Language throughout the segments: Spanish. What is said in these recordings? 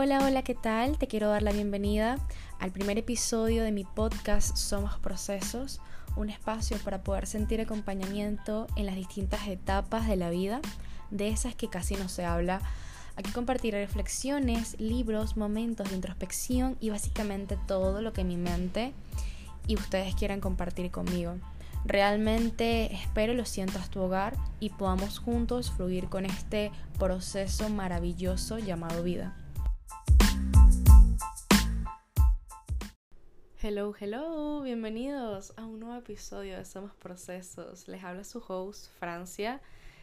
Hola, hola, ¿qué tal? Te quiero dar la bienvenida al primer episodio de mi podcast Somos Procesos, un espacio para poder sentir acompañamiento en las distintas etapas de la vida, de esas que casi no se habla. Aquí compartiré reflexiones, libros, momentos de introspección y básicamente todo lo que mi mente y ustedes quieran compartir conmigo. Realmente espero lo sientas tu hogar y podamos juntos fluir con este proceso maravilloso llamado vida. Hello, hello, bienvenidos a un nuevo episodio de Somos Procesos. Les habla su host, Francia.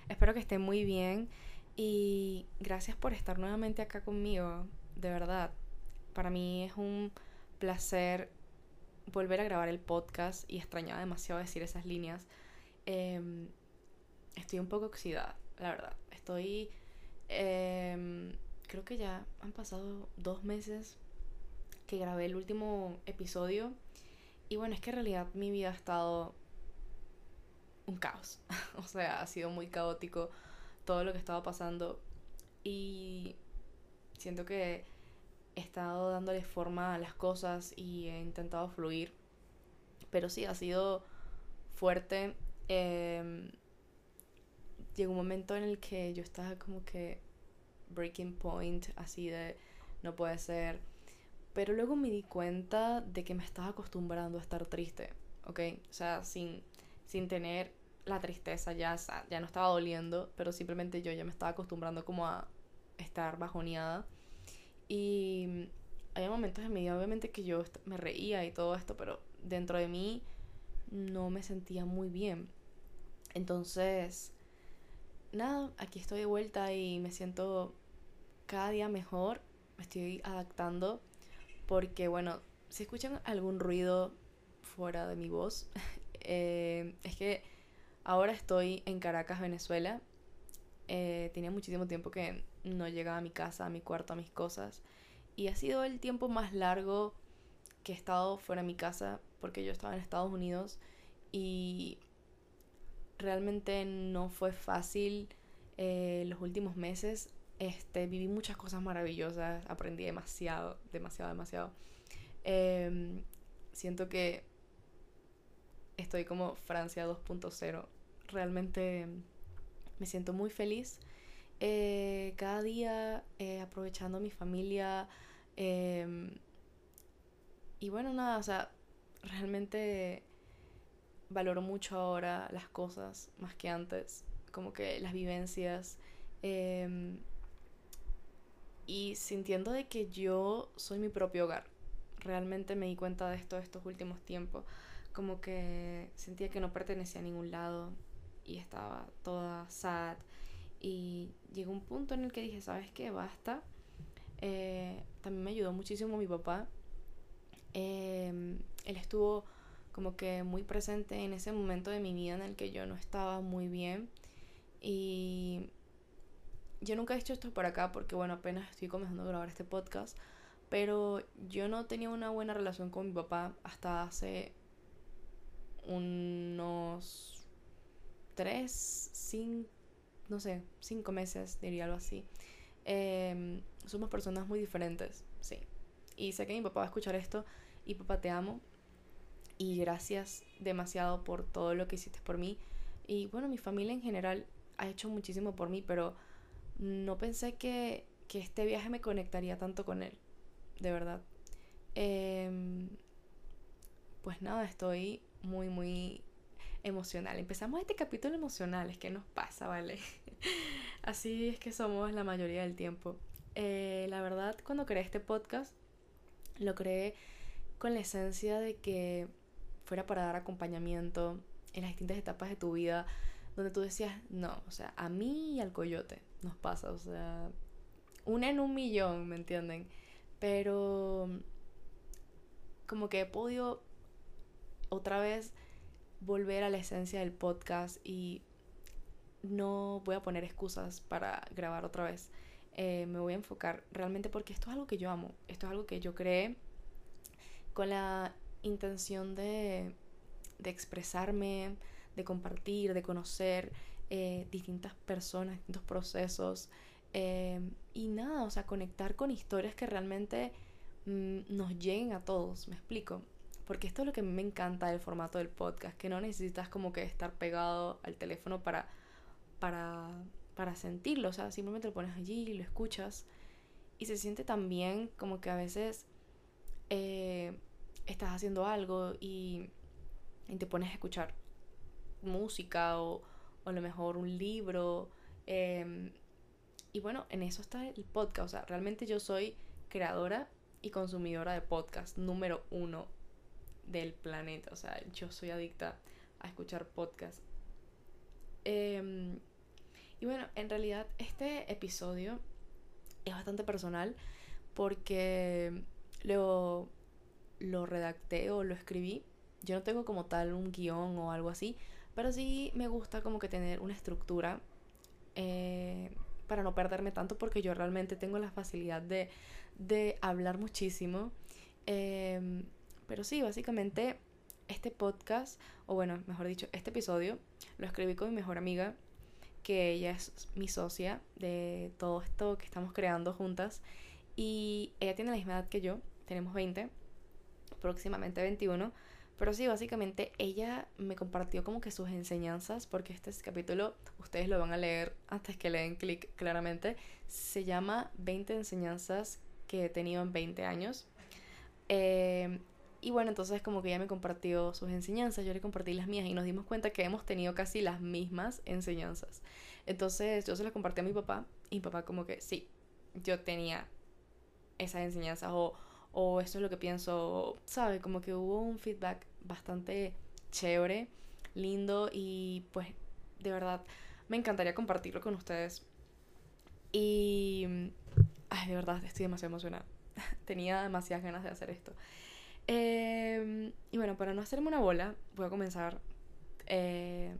Espero que estén muy bien y gracias por estar nuevamente acá conmigo. De verdad, para mí es un placer volver a grabar el podcast y extrañaba demasiado decir esas líneas. Em, estoy un poco oxidada, la verdad. Estoy... Em, creo que ya han pasado dos meses que grabé el último episodio. Y bueno, es que en realidad mi vida ha estado un caos. o sea, ha sido muy caótico todo lo que estaba pasando. Y siento que he estado dándole forma a las cosas y he intentado fluir. Pero sí, ha sido fuerte. Em, llegó un momento en el que yo estaba como que breaking point, así de no puede ser pero luego me di cuenta de que me estaba acostumbrando a estar triste, ¿ok? O sea, sin, sin tener la tristeza ya, ya no estaba doliendo, pero simplemente yo ya me estaba acostumbrando como a estar bajoneada. Y había momentos en mi vida, obviamente, que yo me reía y todo esto, pero dentro de mí no me sentía muy bien. Entonces, nada, aquí estoy de vuelta y me siento cada día mejor, me estoy adaptando porque bueno, si escuchan algún ruido fuera de mi voz, eh, es que ahora estoy en Caracas, Venezuela. Eh, tenía muchísimo tiempo que no llegaba a mi casa, a mi cuarto, a mis cosas. Y ha sido el tiempo más largo que he estado fuera de mi casa, porque yo estaba en Estados Unidos y realmente no fue fácil eh, los últimos meses. Este, viví muchas cosas maravillosas, aprendí demasiado, demasiado, demasiado. Em, siento que estoy como Francia 2.0. Realmente me siento muy feliz. Eh, cada día eh, aprovechando mi familia. Em, y bueno, nada, o sea, realmente valoro mucho ahora las cosas más que antes. Como que las vivencias. Em, y sintiendo de que yo soy mi propio hogar. Realmente me di cuenta de esto estos últimos tiempos. Como que sentía que no pertenecía a ningún lado y estaba toda sad. Y llegó un punto en el que dije, ¿sabes qué? Basta. Eh, también me ayudó muchísimo mi papá. Em, él estuvo como que muy presente en ese momento de mi vida en el que yo no estaba muy bien. Y yo nunca he hecho esto por acá porque, bueno, apenas estoy comenzando a grabar este podcast. Pero yo no tenía una buena relación con mi papá hasta hace unos tres, cinco, no sé, cinco meses, diría algo así. Em, somos personas muy diferentes, sí. Y sé que mi papá va a escuchar esto. Y papá, te amo. Y gracias demasiado por todo lo que hiciste por mí. Y bueno, mi familia en general ha hecho muchísimo por mí, pero no pensé que, este viaje me conectaría tanto con él, de verdad. Em, pues nada, estoy muy, muy emocional. Empezamos este capítulo emocional, es que nos pasa, ¿vale? Así es que somos la mayoría del tiempo. Eh, la verdad, cuando creé este podcast, lo creé con la esencia de que fuera para dar acompañamiento en las distintas etapas de tu vida, donde tú decías, no, o sea, a mí y al coyote nos pasa, o sea, una en un millón, ¿me entienden? Pero como que he podido otra vez volver a la esencia del podcast y no voy a poner excusas para grabar otra vez. Eh, me voy a enfocar realmente porque esto es algo que yo amo, esto es algo que yo creé con la intención de, de expresarme, de compartir, de conocer eh, distintas personas, distintos procesos, Eh, y nada, o sea, conectar con historias que realmente mm, nos lleguen a todos, me explico. Porque esto es lo que me encanta del formato del podcast, que no necesitas como que estar pegado al teléfono para, para, para sentirlo, o sea, simplemente lo pones allí y lo escuchas. Y se siente también como que a veces eh, estás haciendo algo y, te pones a escuchar música o, o a lo mejor un libro. Em, y bueno, en eso está el podcast. O sea, realmente yo soy creadora y consumidora de podcast número uno del planeta. O sea, yo soy adicta a escuchar podcast. Em, y bueno, en realidad este episodio es bastante personal porque lo, lo redacté o lo escribí. Yo no tengo como tal un guion o algo así, pero sí me gusta como que tener una estructura eh, para no perderme tanto porque yo realmente tengo la facilidad de, de hablar muchísimo. Em, pero sí, básicamente este podcast, o bueno, mejor dicho, este episodio lo escribí con mi mejor amiga, que ella es mi socia de todo esto que estamos creando juntas. Y ella tiene la misma edad que yo, tenemos 20, próximamente 21. Pero sí, básicamente ella me compartió como que sus enseñanzas, porque este capítulo ustedes lo van a leer antes que le den clic claramente. Se llama 20 enseñanzas que he tenido en 20 años. Eh, y bueno, entonces como que ella me compartió sus enseñanzas, yo le compartí las mías y nos dimos cuenta que hemos tenido casi las mismas enseñanzas. Entonces yo se las compartí a mi papá y mi papá como que sí, yo tenía esas enseñanzas o o esto es lo que pienso, ¿sabe? Como que hubo un feedback bastante chévere, lindo y pues de verdad me encantaría compartirlo con ustedes. Y, ay, de verdad, estoy demasiado emocionada. Tenía demasiadas ganas de hacer esto. Em, y bueno, para no hacerme una bola, voy a comenzar. Eh,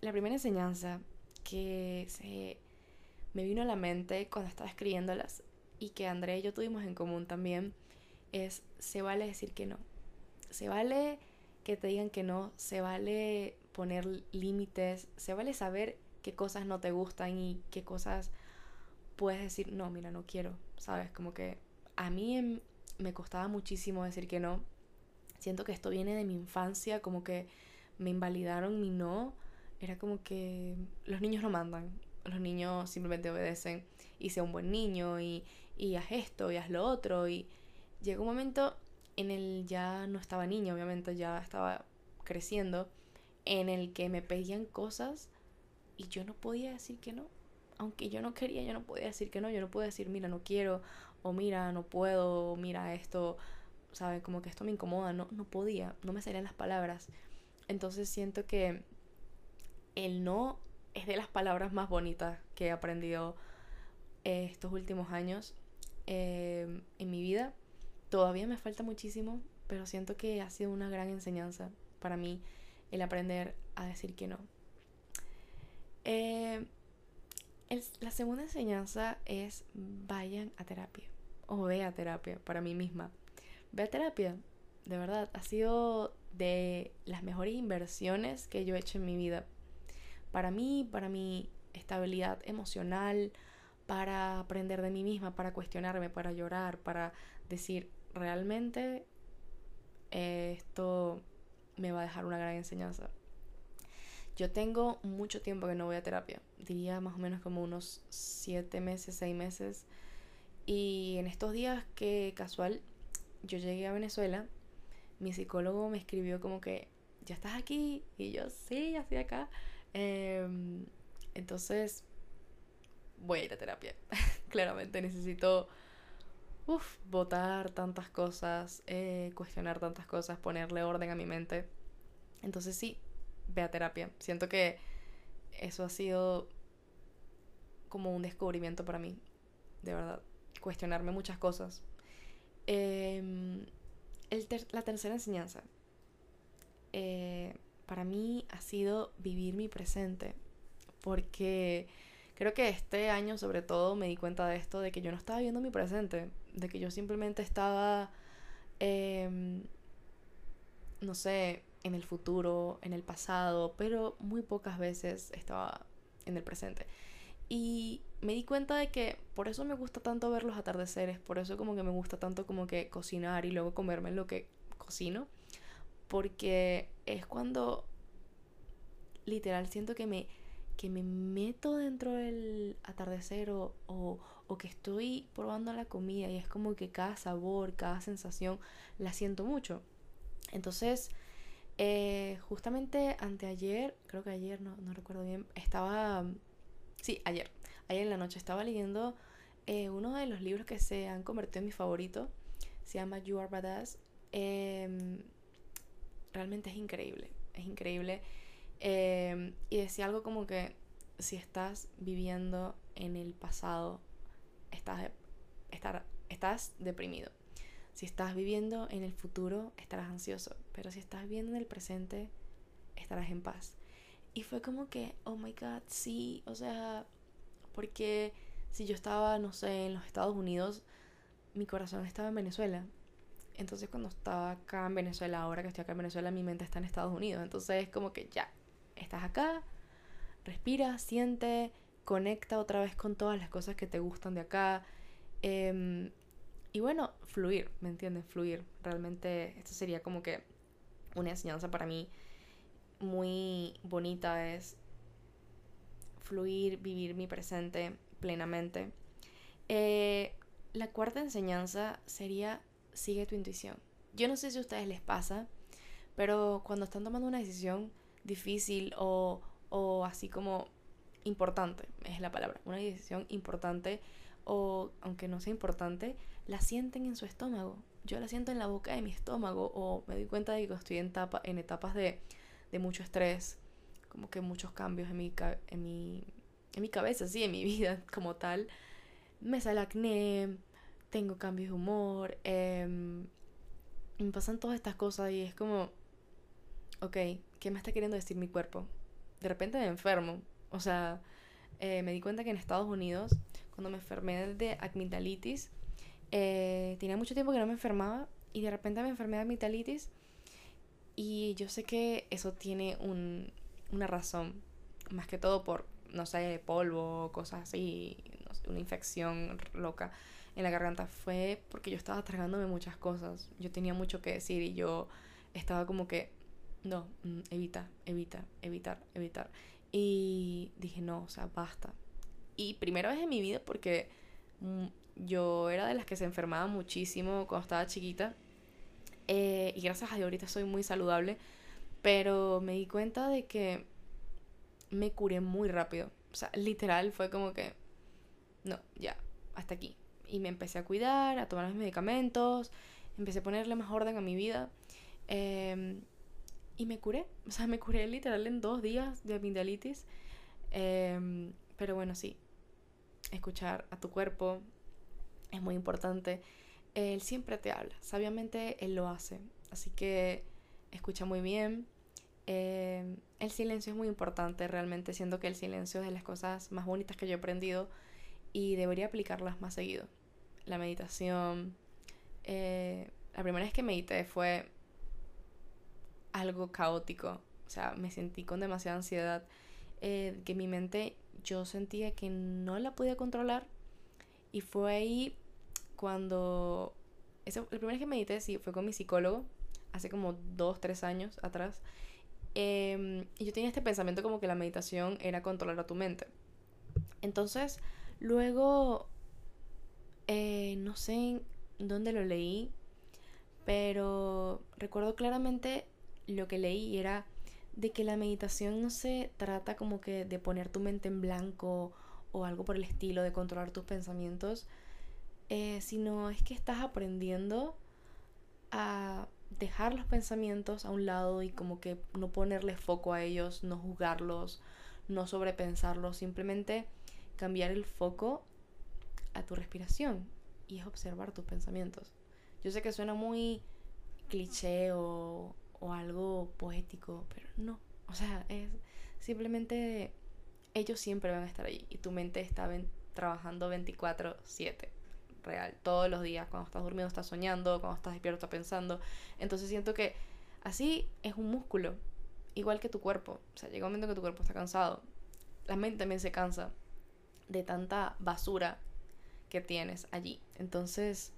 la primera enseñanza que se me vino a la mente cuando estaba escribiéndolas y que André y yo tuvimos en común también es se vale decir que no. Se vale que te digan que no, se vale poner límites, se vale saber qué cosas no te gustan y qué cosas puedes decir, no, mira, no quiero, ¿sabes? Como que a mí me costaba muchísimo decir que no. Siento que esto viene de mi infancia, como que me invalidaron mi no. Era como que los niños no mandan, los niños simplemente obedecen y sea un buen niño y, y haz esto y haz lo otro. Y llegó un momento en el ya no estaba niño, obviamente ya estaba creciendo, en el que me pedían cosas y yo no podía decir que no. Aunque yo no quería, yo no podía decir que no, yo no podía decir, mira, no quiero, o mira, no puedo, o mira esto, ¿sabes? Como que esto me incomoda, no, no podía, no me salían las palabras. Entonces siento que el no es de las palabras más bonitas que he aprendido estos últimos años Em, en mi vida. Todavía me falta muchísimo, pero siento que ha sido una gran enseñanza para mí el aprender a decir que no. Em, la segunda enseñanza es vayan a terapia o ve a terapia para mí misma. Ve a terapia, de verdad, ha sido de las mejores inversiones que yo he hecho en mi vida. Para mí, para mi estabilidad emocional, para aprender de mí misma, para cuestionarme, para llorar, para decir, realmente esto me va a dejar una gran enseñanza. Yo tengo mucho tiempo que no voy a terapia, diría más o menos como unos siete meses, seis meses. Y en estos días que casual yo llegué a Venezuela, mi psicólogo me escribió como que, ¿ya estás aquí? Y yo, sí, ya estoy acá. Em, entonces voy a ir a terapia. Claramente necesito uf, votar tantas cosas, eh, cuestionar tantas cosas, ponerle orden a mi mente. Entonces sí, ve a terapia. Siento que eso ha sido como un descubrimiento para mí, de verdad. Cuestionarme muchas cosas. Em, la tercera enseñanza eh, para mí ha sido vivir mi presente. Porque Creo que este año sobre todo me di cuenta de esto, de que yo no estaba viendo mi presente, de que yo simplemente estaba, em, no sé, en el futuro, en el pasado, pero muy pocas veces estaba en el presente. Y me di cuenta de que por eso me gusta tanto ver los atardeceres, por eso como que me gusta tanto como que cocinar y luego comerme lo que cocino, porque es cuando literal siento que me, que me meto dentro del atardecer o, o, o que estoy probando la comida y es como que cada sabor, cada sensación la siento mucho. Entonces, eh, justamente anteayer, creo que ayer, no, no recuerdo bien, estaba, sí, ayer, ayer en la noche estaba leyendo eh, uno de los libros que se han convertido en mi favorito, se llama You Are Badass. Em, realmente es increíble, es increíble. Em, y decía algo como que si estás viviendo en el pasado, estás, estar, estás deprimido. Si estás viviendo en el futuro, estarás ansioso. Pero si estás viviendo en el presente, estarás en paz. Y fue como que, oh my god, sí. O sea, porque si yo estaba, no sé, en los Estados Unidos, mi corazón estaba en Venezuela. Entonces cuando estaba acá en Venezuela, ahora que estoy acá en Venezuela, mi mente está en Estados Unidos. Entonces es como que ya, estás acá, respira, siente, conecta otra vez con todas las cosas que te gustan de acá. Em, y bueno, fluir, ¿me entiendes? Fluir. Realmente esto sería como que una enseñanza para mí muy bonita es fluir, vivir mi presente plenamente. Eh, la cuarta enseñanza sería sigue tu intuición. Yo no sé si a ustedes les pasa, pero cuando están tomando una decisión difícil o, o así como importante, es la palabra, una decisión importante o aunque no sea importante, la sienten en su estómago. Yo la siento en la boca de mi estómago o me doy cuenta de que estoy en, etapa, en etapas de, de mucho estrés, como que muchos cambios en mi, en mi, en mi cabeza, sí, en mi vida como tal. Me sale acné, tengo cambios de humor, em, me pasan todas estas cosas y es como, ok, ¿qué me está queriendo decir mi cuerpo? De repente me enfermo, o sea, eh, me di cuenta que en Estados Unidos, cuando me enfermé de amigdalitis, eh, tenía mucho tiempo que no me enfermaba y de repente me enfermé de amigdalitis y yo sé que eso tiene un, una razón, más que todo por, no sé, polvo, cosas así, una infección loca en la garganta. Fue porque yo estaba tragándome muchas cosas, yo tenía mucho que decir y yo estaba como que, no, mm, evita, evita, evitar, evitar. Y dije, no, o sea, basta. Y primera vez en mi vida porque mm, yo era de las que se enfermaba muchísimo cuando estaba chiquita. Eh, y gracias a Dios ahorita soy muy saludable. Pero me di cuenta de que me curé muy rápido. O sea, literal fue como que, no, ya, hasta aquí. Y me empecé a cuidar, a tomar mis medicamentos, empecé a ponerle más orden a mi vida. Eh, y me curé. O sea, me curé literal en dos días de amigdalitis. Em, pero bueno, sí. Escuchar a tu cuerpo es muy importante. Él siempre te habla. Sabiamente él lo hace. Así que escucha muy bien. Em, el silencio es muy importante. Realmente siento que el silencio es de las cosas más bonitas que yo he aprendido. Y debería aplicarlas más seguido. La meditación. Eh, la primera vez que medité fue algo caótico. O sea, me sentí con demasiada ansiedad. Eh, que mi mente yo sentía que no la podía controlar. Y fue ahí cuando... Eso, la primera vez que medité sí, fue con mi psicólogo. Hace como dos, tres años atrás. Em, y yo tenía este pensamiento como que la meditación era controlar a tu mente. Entonces, luego, eh, no sé dónde lo leí, pero recuerdo claramente lo que leí era de que la meditación no se trata como que de poner tu mente en blanco o algo por el estilo, de controlar tus pensamientos, eh, sino es que estás aprendiendo a dejar los pensamientos a un lado y como que no ponerle foco a ellos, no juzgarlos, no sobrepensarlos, simplemente cambiar el foco a tu respiración y es observar tus pensamientos. Yo sé que suena muy cliché o, o algo poético, pero no. O sea, es simplemente ellos siempre van a estar ahí y tu mente está trabajando 24/7, real, todos los días, cuando estás durmiendo estás soñando, cuando estás despierto estás pensando. Entonces siento que así es un músculo, igual que tu cuerpo. O sea, llega un momento que tu cuerpo está cansado, la mente también se cansa. de tanta basura que tienes allí. Entonces,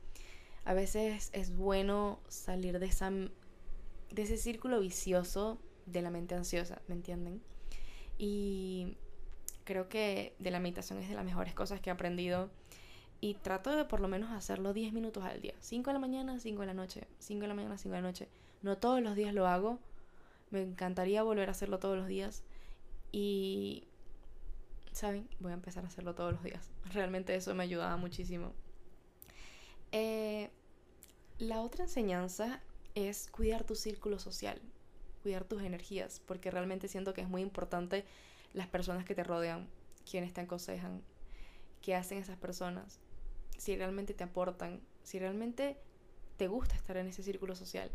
a veces es bueno salir de, esa, de ese círculo vicioso de la mente ansiosa, ¿me entienden? Y creo que de la meditación es de las mejores cosas que he aprendido. Y trato de por lo menos hacerlo 10 minutos al día. 5 de la mañana, 5 de la noche. 5 de la mañana, 5 de la noche. No todos los días lo hago. Me encantaría volver a hacerlo todos los días. Y, ¿saben? Voy a empezar a hacerlo todos los días. Realmente eso me ayudaba muchísimo. Eh, la otra enseñanza es cuidar tu círculo social, cuidar tus energías, porque realmente siento que es muy importante las personas que te rodean, quienes te aconsejan, qué hacen esas personas, si realmente te aportan, si realmente te gusta estar en ese círculo social.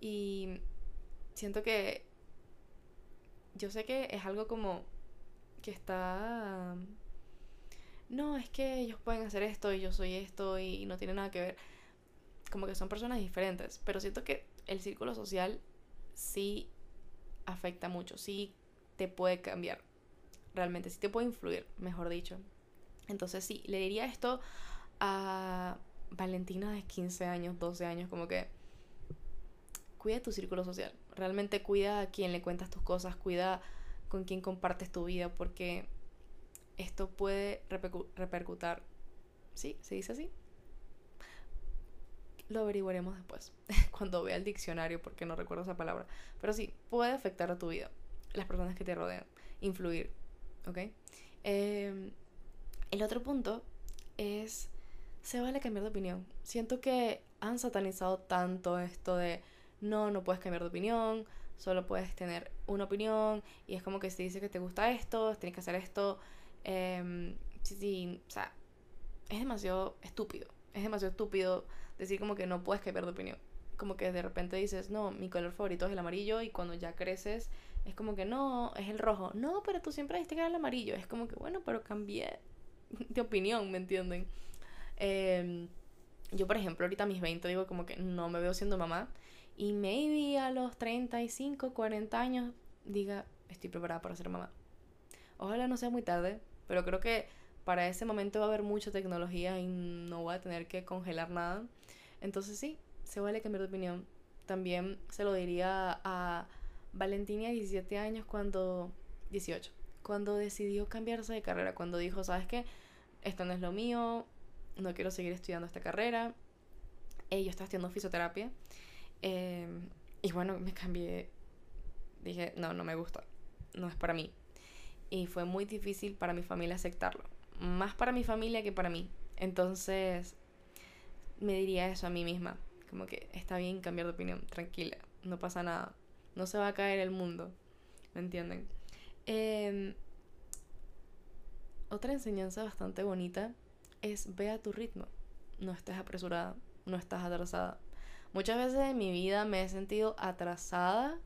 Y siento que yo sé que es algo como que está no, es que ellos pueden hacer esto y yo soy esto y no tiene nada que ver. Como que son personas diferentes, pero siento que el círculo social sí afecta mucho, sí te puede cambiar, realmente, sí te puede influir, mejor dicho. Entonces sí, le diría esto a Valentina de 15 años, 12 años, como que cuida tu círculo social, realmente cuida a quien le cuentas tus cosas, cuida con quien compartes tu vida, porque esto puede repercutar. ¿Sí? ¿Se dice así? Lo averiguaremos después, cuando vea el diccionario, porque no recuerdo esa palabra. Pero sí, puede afectar a tu vida, las personas que te rodean, influir, ¿ok? Em, el otro punto es, se vale cambiar de opinión. Siento que han satanizado tanto esto de, no, no puedes cambiar de opinión, solo puedes tener una opinión, y es como que si dice que te gusta esto, tienes que hacer esto, eh, sí, sí, o sea, es demasiado estúpido. Es demasiado estúpido decir como que no puedes cambiar de opinión. Como que de repente dices, no, mi color favorito es el amarillo y cuando ya creces es como que no, es el rojo. No, pero tú siempre dijiste que era el amarillo. Es como que bueno, pero cambié de opinión, ¿me entienden? Em, yo, por ejemplo, ahorita a mis 20 digo como que no me veo siendo mamá. Y maybe a los 35, 40 años diga, estoy preparada para ser mamá. Ojalá no sea muy tarde, pero creo que para ese momento va a haber mucha tecnología y no voy a tener que congelar nada. Entonces sí, se vale cambiar de opinión. También se lo diría a Valentina, 17 años, cuando... 18. Cuando decidió cambiarse de carrera, cuando dijo, ¿sabes qué? Esto no es lo mío, no quiero seguir estudiando esta carrera. Eh, yo estaba estudiando fisioterapia. Em, y bueno, me cambié. Dije, no, no me gusta. No es para mí y fue muy difícil para mi familia aceptarlo. Más para mi familia que para mí. Entonces me diría eso a mí misma. Como que está bien cambiar de opinión, tranquila, no pasa nada. No se va a caer el mundo. ¿Me entienden? Em, otra enseñanza bastante bonita es ve a tu ritmo. No estés apresurada, no estás atrasada. Muchas veces en mi vida me he sentido atrasada.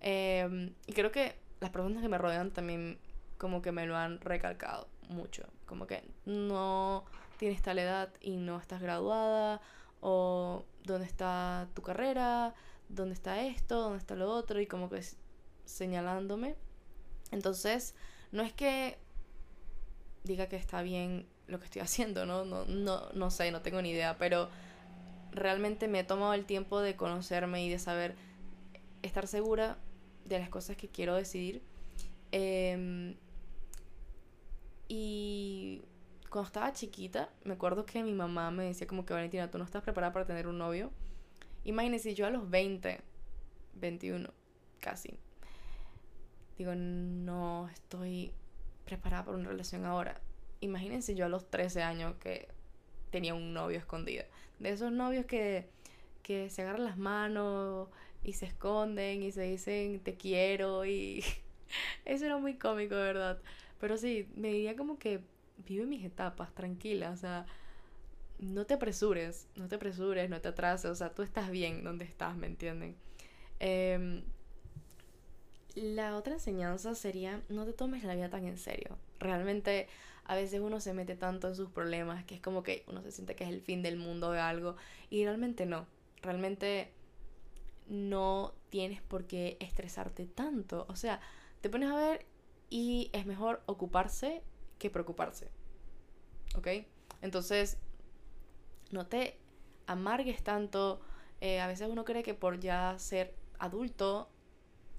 Em, y creo que las personas que me rodean también como que me lo han recalcado mucho. Como que no tienes tal edad y no estás graduada, o dónde está tu carrera, dónde está esto, dónde está lo otro, y como que señalándome. Entonces, no es que diga que está bien lo que estoy haciendo, ¿no? No, no, no sé, no tengo ni idea, pero realmente me he tomado el tiempo de conocerme y de saber estar segura de las cosas que quiero decidir. Eh, y cuando estaba chiquita, me acuerdo que mi mamá me decía como que Valentina, tú no estás preparada para tener un novio. Imagínense, yo a los 20, 21, casi. Digo, no estoy preparada para una relación ahora. Imagínense yo a los 13 años que tenía un novio escondido. De esos novios que, que se agarran las manos y se esconden y se dicen te quiero y eso era muy cómico, ¿verdad? Pero sí, me diría como que vive mis etapas, tranquila, o sea, no te apresures, no te apresures, no te atrases, o sea, tú estás bien donde estás, ¿me entienden? Em, la otra enseñanza sería, no te tomes la vida tan en serio. Realmente a veces uno se mete tanto en sus problemas que es como que uno se siente que es el fin del mundo de algo y realmente no. Realmente no tienes por qué estresarte tanto. O sea, te pones a ver y es mejor ocuparse que preocuparse. ¿Ok? Entonces, no te amargues tanto. Eh, a veces uno cree que por ya ser adulto,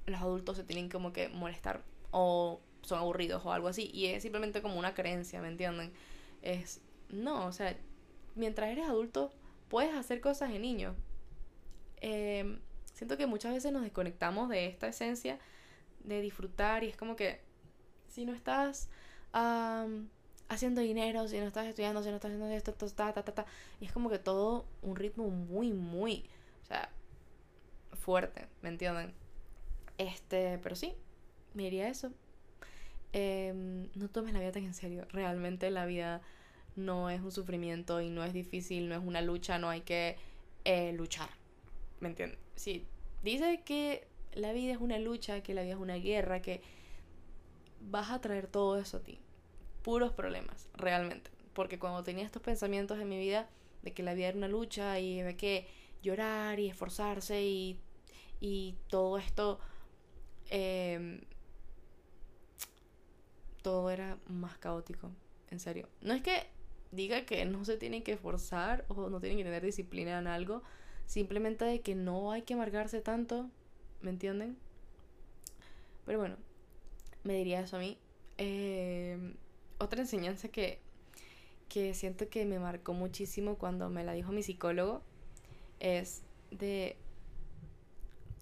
los adultos se tienen como que molestar o son aburridos o algo así. Y es simplemente como una creencia, ¿me entienden? Es, no, o sea, mientras eres adulto, puedes hacer cosas de niño. Em, siento que muchas veces nos desconectamos de esta esencia de disfrutar y es como que si no estás haciendo dinero, si no estás estudiando, si no estás haciendo esto, ta, ta, ta, ta, y es como que todo un ritmo muy, muy, o sea, fuerte, ¿me entienden? Este, pero sí, me diría eso. Em, no tomes la vida tan en serio. Realmente la vida no es un sufrimiento y no es difícil, no es una lucha, no hay que eh, luchar. ¿Me entiendes? Si dice que la vida es una lucha, que la vida es una guerra, que vas a traer todo eso a ti. Puros problemas, realmente. Porque cuando tenía estos pensamientos en mi vida de que la vida era una lucha y de que llorar y esforzarse y, y todo esto Em, todo era más caótico, en serio. No es que diga que no se tienen que esforzar o no tienen que tener disciplina en algo, simplemente de que no hay que amargarse tanto, ¿me entienden? Pero bueno, me diría eso a mí. Em, otra enseñanza que, que siento que me marcó muchísimo cuando me la dijo mi psicólogo es de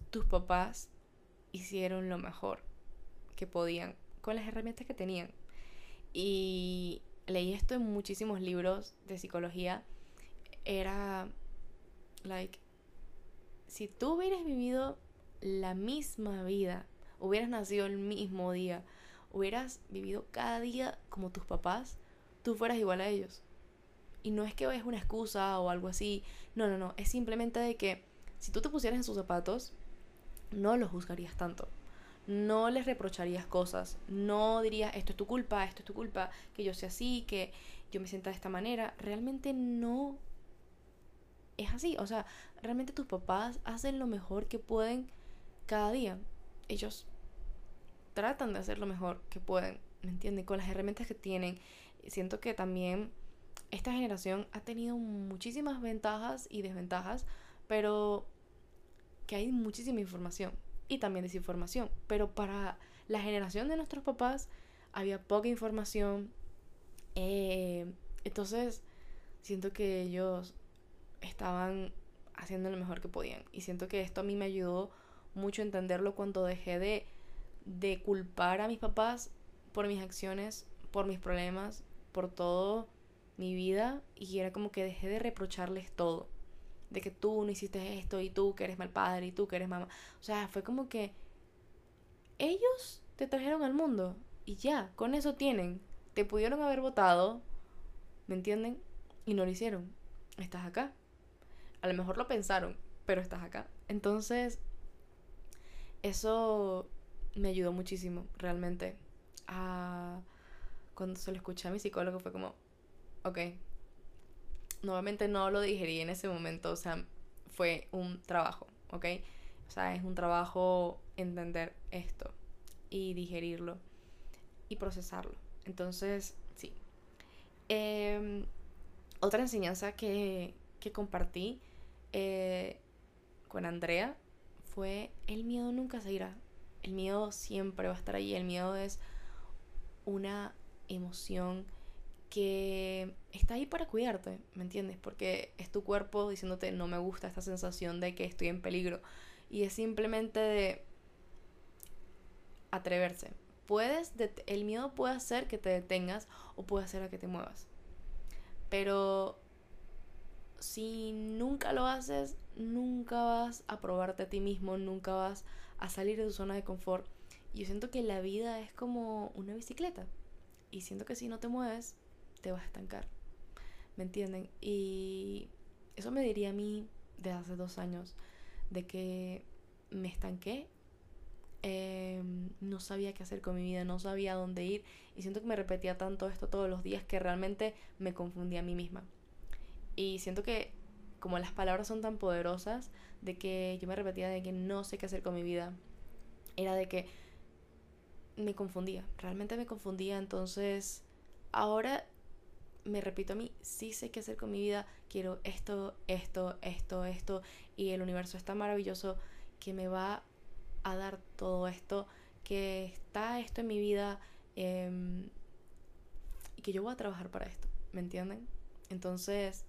tus papás hicieron lo mejor que podían con las herramientas que tenían. Y leí esto en muchísimos libros de psicología. Era, like, si tú hubieras vivido la misma vida, hubieras nacido el mismo día, hubieras vivido cada día como tus papás, tú fueras igual a ellos. Y no es que es una excusa o algo así, no, no, no, es simplemente de que si tú te pusieras en sus zapatos, no los juzgarías tanto. No les reprocharías cosas. No dirías, esto es tu culpa, esto es tu culpa, que yo sea así, que yo me sienta de esta manera. Realmente no es así. O sea, realmente tus papás hacen lo mejor que pueden cada día. Ellos tratan de hacer lo mejor que pueden, ¿me entienden? Con las herramientas que tienen. Siento que también esta generación ha tenido muchísimas ventajas y desventajas, pero que hay muchísima información y también desinformación. Pero para la generación de nuestros papás había poca información. Eh, entonces, siento que ellos estaban haciendo lo mejor que podían. Y siento que esto a mí me ayudó mucho entenderlo cuando dejé de, de culpar a mis papás por mis acciones, por mis problemas, por todo mi vida. Y era como que dejé de reprocharles todo de que tú no hiciste esto y tú que eres mal padre y tú que eres mamá. O sea, fue como que ellos te trajeron al mundo y ya, con eso tienen. Te pudieron haber votado, ¿me entienden? Y no lo hicieron. Estás acá. A lo mejor lo pensaron, pero estás acá. Entonces, eso me ayudó muchísimo, realmente. A... Cuando se lo escuché a mi psicólogo fue como, ok, nuevamente no lo digerí en ese momento, o sea, fue un trabajo, ¿ok? O sea, es un trabajo entender esto y digerirlo y procesarlo. Entonces, sí. Em, otra enseñanza que, que compartí eh, con Andrea fue el miedo nunca se irá. El miedo siempre va a estar ahí. El miedo es una emoción que está ahí para cuidarte, ¿me entiendes? Porque es tu cuerpo diciéndote no me gusta esta sensación de que estoy en peligro. Y es simplemente de atreverse. Puedes, el miedo puede hacer que te detengas o puede hacer a que te muevas. Pero si nunca lo haces, nunca vas a probarte a ti mismo, nunca vas a salir de tu zona de confort. Yo siento que la vida es como una bicicleta. Y siento que si no te mueves, te vas a estancar. ¿Me entienden? Y eso me diría a mí de hace dos años, de que me estanqué, em, no sabía qué hacer con mi vida, no sabía dónde ir y siento que me repetía tanto esto todos los días que realmente me confundía a mí misma. Y siento que como las palabras son tan poderosas, de que yo me repetía de que no sé qué hacer con mi vida, era de que me confundía, realmente me confundía, entonces ahora me repito a mí, sí sé qué hacer con mi vida, quiero esto, esto, esto, esto, y el universo está maravilloso que me va a dar todo esto, que está esto en mi vida em, y que yo voy a trabajar para esto, ¿me entienden? Entonces,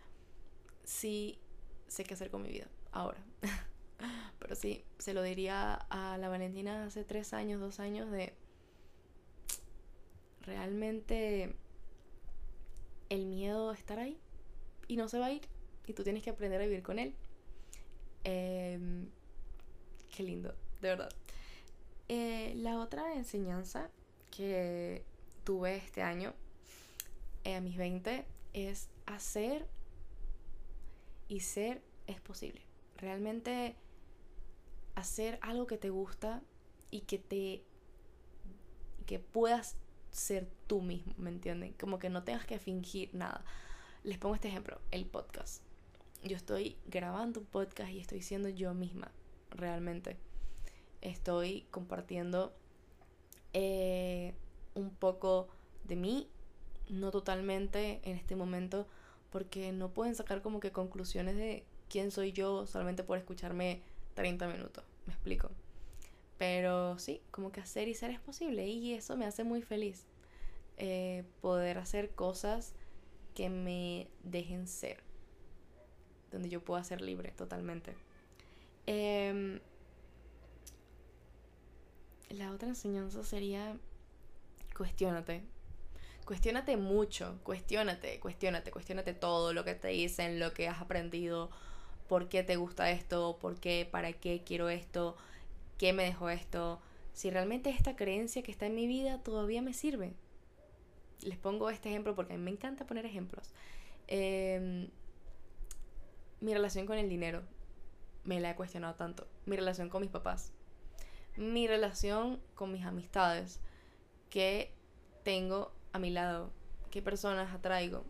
sí sé qué hacer con mi vida ahora. Pero sí, se lo diría a la Valentina hace tres años, dos años de realmente el miedo estar ahí y no se va a ir y tú tienes que aprender a vivir con él. Em, qué lindo, de verdad. Eh, la otra enseñanza que tuve este año, eh, a mis 20, es hacer y ser es posible. Realmente hacer algo que te gusta y que te que puedas ser tú mismo, ¿me entienden? Como que no tengas que fingir nada. Les pongo este ejemplo, el podcast. Yo estoy grabando un podcast y estoy siendo yo misma, realmente. Estoy compartiendo eh, un poco de mí, no totalmente en este momento, porque no pueden sacar como que conclusiones de quién soy yo solamente por escucharme 30 minutos. ¿Me explico? Pero sí, como que hacer y ser es posible y eso me hace muy feliz. Eh, poder hacer cosas que me dejen ser. Donde yo pueda ser libre totalmente. Em, la otra enseñanza sería cuestiónate. Cuestiónate mucho, cuestiónate, cuestiónate, cuestiónate todo lo que te dicen, lo que has aprendido, por qué te gusta esto, por qué, para qué quiero esto, qué me dejó esto, si realmente esta creencia que está en mi vida todavía me sirve. Les pongo este ejemplo porque a mí me encanta poner ejemplos. Em, mi relación con el dinero me la he cuestionado tanto. Mi relación con mis papás. Mi relación con mis amistades que tengo a mi lado. ¿Qué personas atraigo?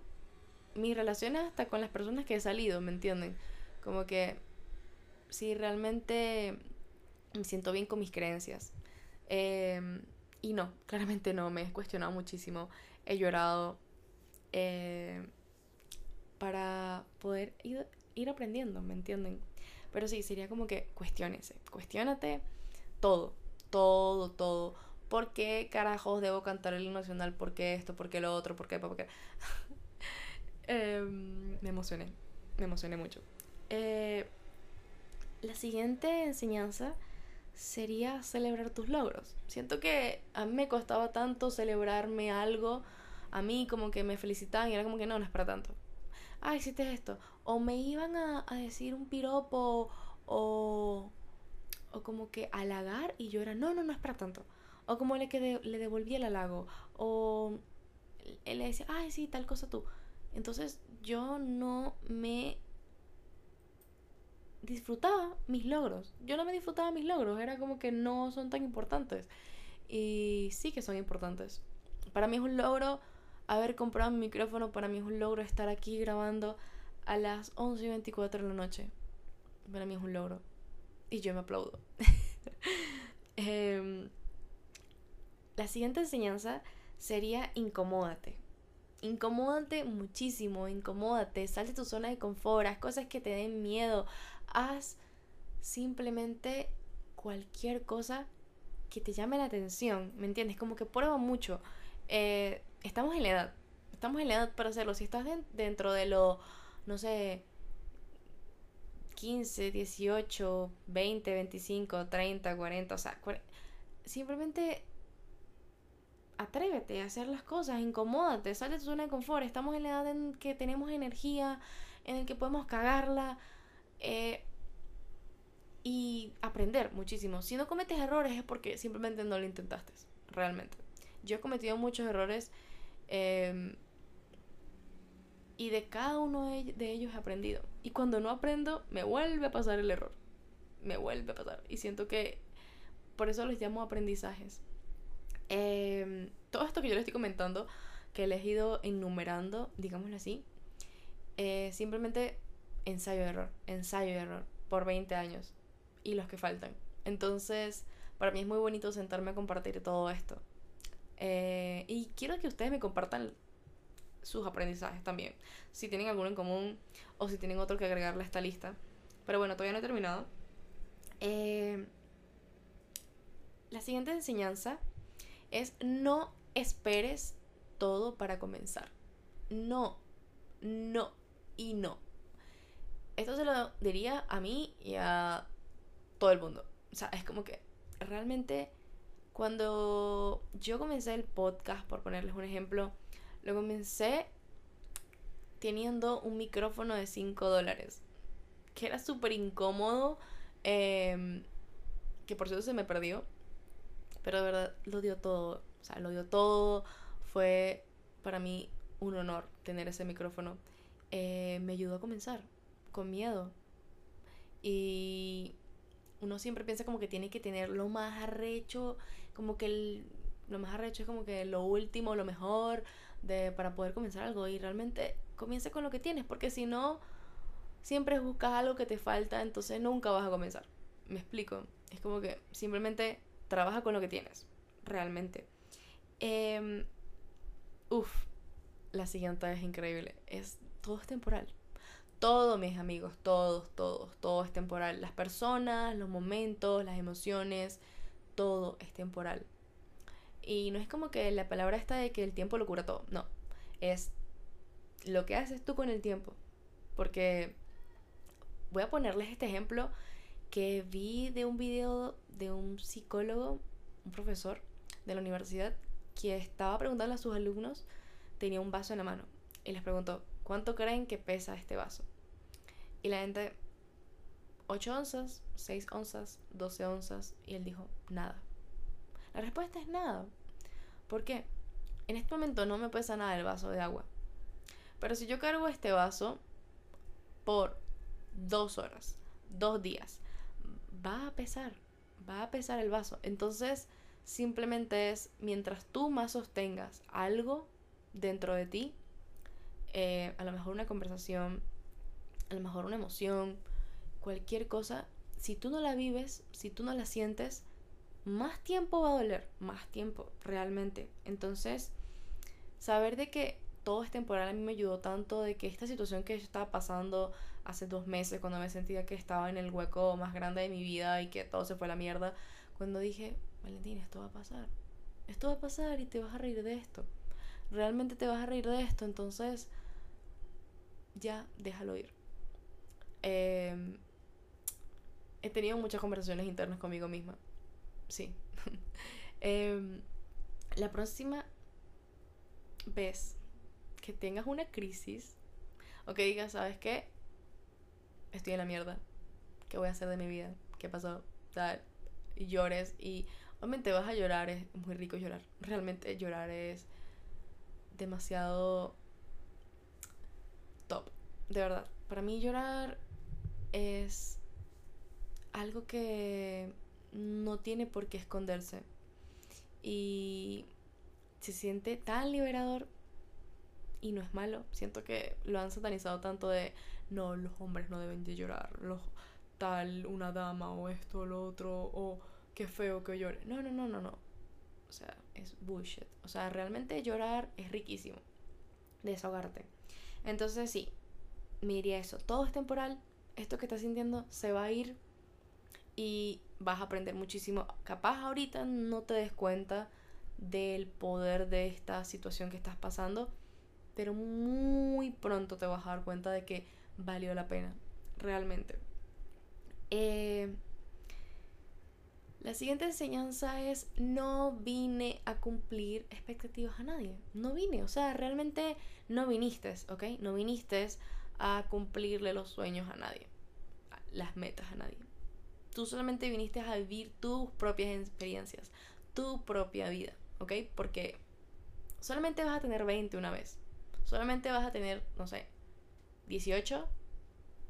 Mis relaciones hasta con las personas que he salido, ¿me entienden? Como que si realmente me siento bien con mis creencias. Em, y no, claramente no, me he cuestionado muchísimo, he llorado eh, para poder ir, ir, aprendiendo, ¿me entienden? Pero sí, sería como que cuestionese, cuestionate todo, todo, todo. ¿Por qué carajos debo cantar el nacional? ¿Por qué esto? ¿Por qué lo otro? ¿Por qué? ¿Por qué? Em, me emocioné, me emocioné mucho. Eh, la siguiente enseñanza sería celebrar tus logros. Siento que a mí me costaba tanto celebrarme algo, a mí como que me felicitaban y era como que no, no es para tanto. Ah, hiciste esto. O me iban a, decir un piropo o, o como que halagar y yo era, no, no, no es para tanto. O como le, que le devolví el halago. O él le decía, ay, sí, tal cosa tú. Entonces yo no me disfrutaba mis logros. Yo no me disfrutaba mis logros, era como que no son tan importantes. Y sí que son importantes. Para mí es un logro haber comprado mi micrófono, para mí es un logro estar aquí grabando a las 11 y 24 de la noche. Para mí es un logro. Y yo me aplaudo. Em, la siguiente enseñanza sería incomódate. Incomódate muchísimo, incomódate, sal de tu zona de confort, haz cosas que te den miedo, haz simplemente cualquier cosa que te llame la atención, ¿me entiendes? Como que prueba mucho. Eh, estamos en la edad, estamos en la edad para hacerlo. Si estás dentro de lo, no sé, 15, 18, 20, 25, 30, 40, o sea, simplemente atrévete a hacer las cosas, incomódate, sal de tu zona de confort. Estamos en la edad en que tenemos energía, en el que podemos cagarla, eh, y aprender muchísimo. Si no cometes errores es porque simplemente no lo intentaste, realmente. Yo he cometido muchos errores em, y de cada uno de ellos he aprendido. Y cuando no aprendo, me vuelve a pasar el error. Me vuelve a pasar. Y siento que por eso les llamo aprendizajes. Em, todo esto que yo les estoy comentando, que les he ido enumerando, digámoslo así, eh, simplemente ensayo error, ensayo error, por 20 años y los que faltan. Entonces, para mí es muy bonito sentarme a compartir todo esto. Eh, y quiero que ustedes me compartan sus aprendizajes también. Si tienen alguno en común o si tienen otro que agregarle a esta lista. Pero bueno, todavía no he terminado. Eh, la siguiente enseñanza es no esperes todo para comenzar. No, no y no. Esto se lo diría a mí y a todo el mundo. O sea, es como que realmente cuando yo comencé el podcast, por ponerles un ejemplo, lo comencé teniendo un micrófono de 5 dólares, que era súper incómodo, em, que por cierto se me perdió, pero de verdad lo dio todo, o sea, lo dio todo, fue para mí un honor tener ese micrófono. Eh, me ayudó a comenzar, con miedo. Y uno siempre piensa como que tiene que tener lo más arrecho, como que lo más arrecho es como que lo último, lo mejor, de, para poder comenzar algo. Y realmente comienza con lo que tienes, porque si no, siempre buscas algo que te falta, entonces nunca vas a comenzar. Me explico. Es como que simplemente trabaja con lo que tienes, realmente. Eh, uf, la siguiente es increíble. Es, todo es temporal. Todo, mis amigos, todos, todos, todo es temporal. Las personas, los momentos, las emociones, todo es temporal. Y no es como que la palabra está de que el tiempo lo cura todo. No. Es lo que haces tú con el tiempo. Porque voy a ponerles este ejemplo que vi de un video de un psicólogo, un profesor de la universidad, que estaba preguntando a sus alumnos, tenía un vaso en la mano. Y les preguntó, ¿cuánto creen que pesa este vaso? Y la gente, 8 onzas, 6 onzas, 12 onzas. Y él dijo, nada. La respuesta es nada. ¿Por qué? En este momento no me pesa nada el vaso de agua. Pero si yo cargo este vaso por dos horas, dos días, va a pesar, va a pesar el vaso. Entonces, simplemente es, mientras tú más sostengas algo dentro de ti, eh, a lo mejor una conversación, a lo mejor una emoción, cualquier cosa, si tú no la vives, si tú no la sientes, más tiempo va a doler, más tiempo, realmente. Entonces, saber de que todo es temporal a mí me ayudó tanto de que esta situación que yo estaba pasando hace dos meses, cuando me sentía que estaba en el hueco más grande de mi vida y que todo se fue a la mierda, cuando dije, Valentín, esto va a pasar, esto va a pasar y te vas a reír de esto, realmente te vas a reír de esto, entonces ya déjalo ir. Em, he tenido muchas conversaciones internas conmigo misma sí. Em, la próxima vez que tengas una crisis o que digas, ¿sabes qué? Estoy en la mierda. ¿Qué voy a hacer de mi vida? ¿Qué pasó? Tal. Y llores y obviamente vas a llorar, es muy rico llorar. Realmente llorar es demasiado top. De verdad. Para mí llorar es algo que no tiene por qué esconderse. Y se siente tan liberador y no es malo. Siento que lo han satanizado tanto de no, los hombres no deben de llorar, los tal, una dama o esto o lo otro, o qué feo que llore. No, no, no, no, no. O sea, es bullshit. O sea, realmente llorar es riquísimo. Desahogarte. Entonces sí, me diría eso. Todo es temporal. Esto que estás sintiendo se va a ir. Y vas a aprender muchísimo. Capaz ahorita no te des cuenta del poder de esta situación que estás pasando, pero muy pronto te vas a dar cuenta de que valió la pena, realmente. Eh, la siguiente enseñanza es no vine a cumplir expectativas a nadie. No vine, o sea, realmente no viniste, ¿ok? No viniste a cumplirle los sueños a nadie, las metas a nadie Tú solamente viniste a vivir tus propias experiencias, tu propia vida, ¿ok? Porque solamente vas a tener 20 una vez. Solamente vas a tener, no sé, 18,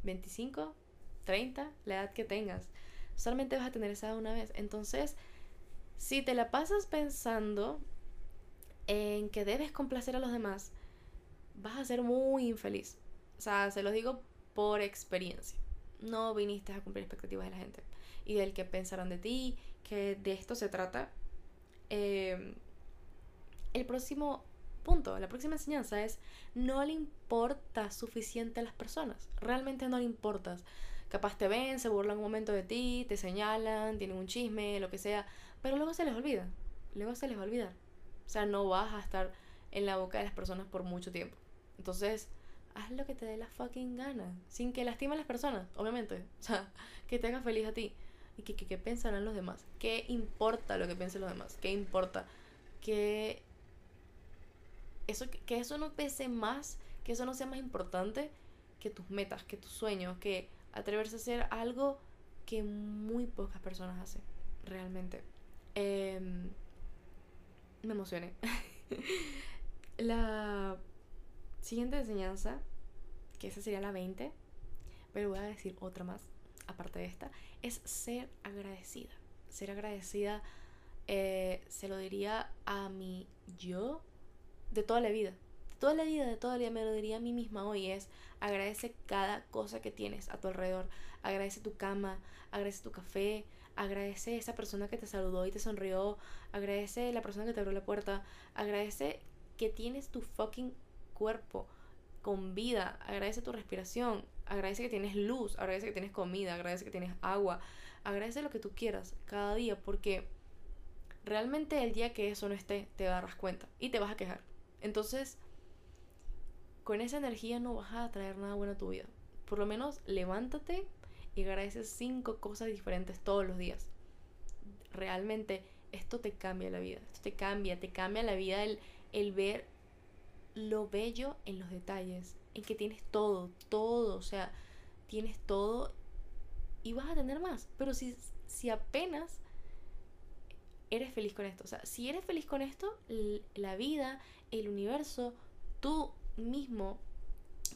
25, 30, la edad que tengas. Solamente vas a tener esa una vez. Entonces, si te la pasas pensando en que debes complacer a los demás, vas a ser muy infeliz. O sea, se los digo por experiencia no viniste a cumplir expectativas de la gente y del que pensaron de ti, que de esto se trata. Em, el próximo Punto. La próxima enseñanza es no le importa suficiente a las personas. Realmente no le importas. Capaz te ven, se burlan un momento de ti, te señalan, tienen un chisme, lo que sea, pero luego se les olvida. Luego se les va a olvidar. O sea, no vas a estar en la boca de las personas por mucho tiempo. Entonces, haz lo que te dé la fucking gana, sin que lastime a las personas, obviamente. O sea, que te haga feliz a ti. Y que, que, pensarán los demás. ¿Qué importa lo que piensen los demás? ¿Qué importa? Que eso, que eso no pese más, que eso no sea más importante que tus metas, que tus sueños, que atreverse a hacer algo que muy pocas personas hacen, realmente. Em, me emocioné. la siguiente enseñanza, que esa sería la 20, pero voy a decir otra más, aparte de esta, es ser agradecida. Ser agradecida, eh, se lo diría a mi yo de toda la vida. De toda la vida, de toda la vida, me lo diría a mí misma hoy, es agradece cada cosa que tienes a tu alrededor. Agradece tu cama, agradece tu café, agradece esa persona que te saludó y te sonrió, agradece la persona que te abrió la puerta, agradece que tienes tu fucking cuerpo con vida, agradece tu respiración, agradece que tienes luz, agradece que tienes comida, agradece que tienes agua, agradece lo que tú quieras cada día porque realmente el día que eso no esté te darás cuenta y te vas a quejar. Entonces, con esa energía no vas a traer nada bueno a tu vida. Por lo menos levántate y agradeces cinco cosas diferentes todos los días. Realmente esto te cambia la vida, esto te cambia, te cambia la vida el, el ver lo bello en los detalles, en que tienes todo, todo, o sea, tienes todo y vas a tener más. Pero si, si apenas eres feliz con esto, o sea, si eres feliz con esto, la vida, el universo, tú mismo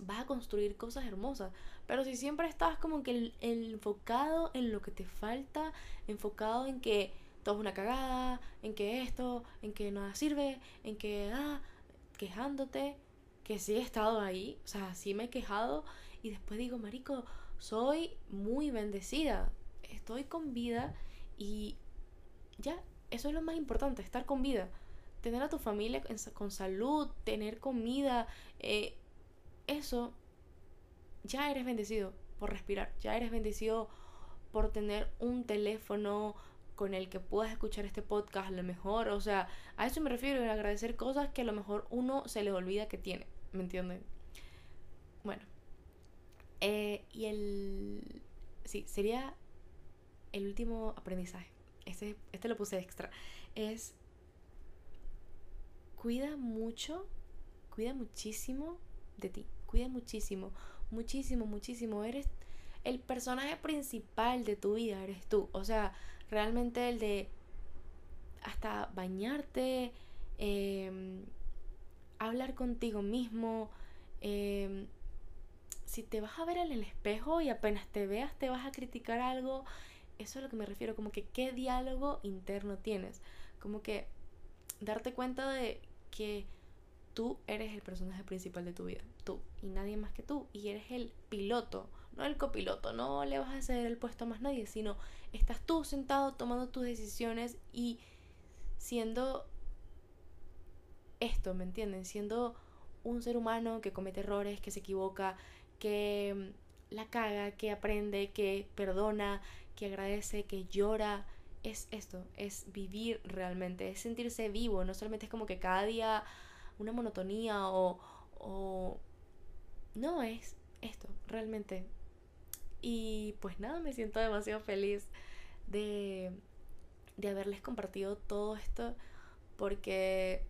vas a construir cosas hermosas. Pero si siempre estás como que enfocado en lo que te falta, enfocado en que todo es una cagada, en que esto, en que nada sirve, en que, ah, quejándote, que sí he estado ahí, o sea, sí me he quejado y después digo, Marico, soy muy bendecida, estoy con vida y ya, eso es lo más importante, estar con vida, tener a tu familia con salud, tener comida, eh, eso, ya eres bendecido por respirar, ya eres bendecido por tener un teléfono con el que puedas escuchar este podcast a lo mejor, o sea, a eso me refiero, agradecer cosas que a lo mejor uno se le olvida que tiene, ¿me entienden? Bueno, eh, y el, sí, sería el último aprendizaje, este, este lo puse extra, es cuida mucho, cuida muchísimo de ti, cuida muchísimo, muchísimo, muchísimo, eres el personaje principal de tu vida, eres tú, o sea, realmente el de hasta bañarte, em, hablar contigo mismo, em, si te vas a ver en el espejo y apenas te veas te vas a criticar algo, eso es a lo que me refiero, como que qué diálogo interno tienes, como que darte cuenta de que tú eres el personaje principal de tu vida, tú y nadie más que tú, y eres el piloto no el copiloto, no le vas a hacer el puesto a más nadie, sino estás tú sentado tomando tus decisiones y siendo esto, ¿me entienden? Siendo un ser humano que comete errores, que se equivoca, que mm, la caga, que aprende, que perdona, que agradece, que llora. Es esto, es vivir realmente, es sentirse vivo, no solamente es como que cada día una monotonía o, o... no, es esto, realmente y pues nada, me siento demasiado feliz de, de haberles compartido todo esto porque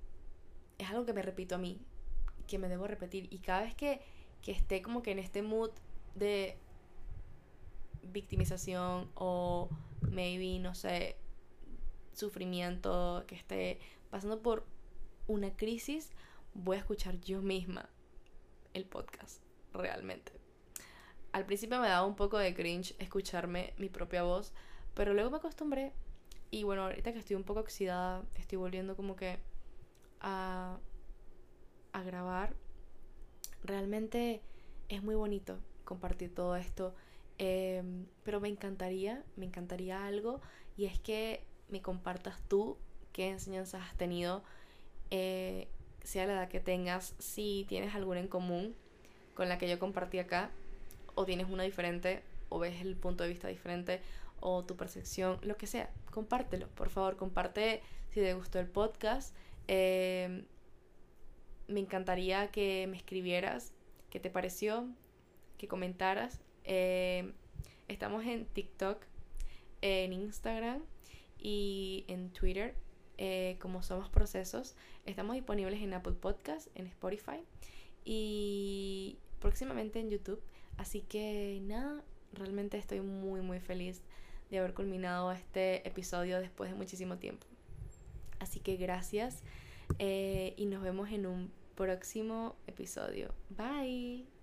es algo que me repito a mí, que me debo repetir. Y cada vez que, que esté como que en este mood de victimización o maybe, no sé, sufrimiento, que esté pasando por una crisis, voy a escuchar yo misma el podcast, realmente al principio me daba un poco de cringe escucharme mi propia voz, pero luego me acostumbré y bueno, ahorita que estoy un poco oxidada, estoy volviendo como que a, a grabar. Realmente es muy bonito compartir todo esto, em, pero me encantaría, me encantaría algo y es que me compartas tú qué enseñanzas has tenido. Eh, sea la edad que tengas, si tienes alguna en común con la que yo compartí acá, o tienes una diferente, o ves el punto de vista diferente, o tu percepción, lo que sea, compártelo, por favor, comparte si te gustó el podcast. Eh, me encantaría que me escribieras qué te pareció, que comentaras. Eh, estamos en TikTok, en Instagram y en Twitter eh, como Somos Procesos. Estamos disponibles en Apple Podcast, en Spotify y próximamente en YouTube. Así que nada, realmente estoy muy muy feliz de haber culminado este episodio después de muchísimo tiempo. Así que gracias eh, y nos vemos en un próximo episodio. Bye.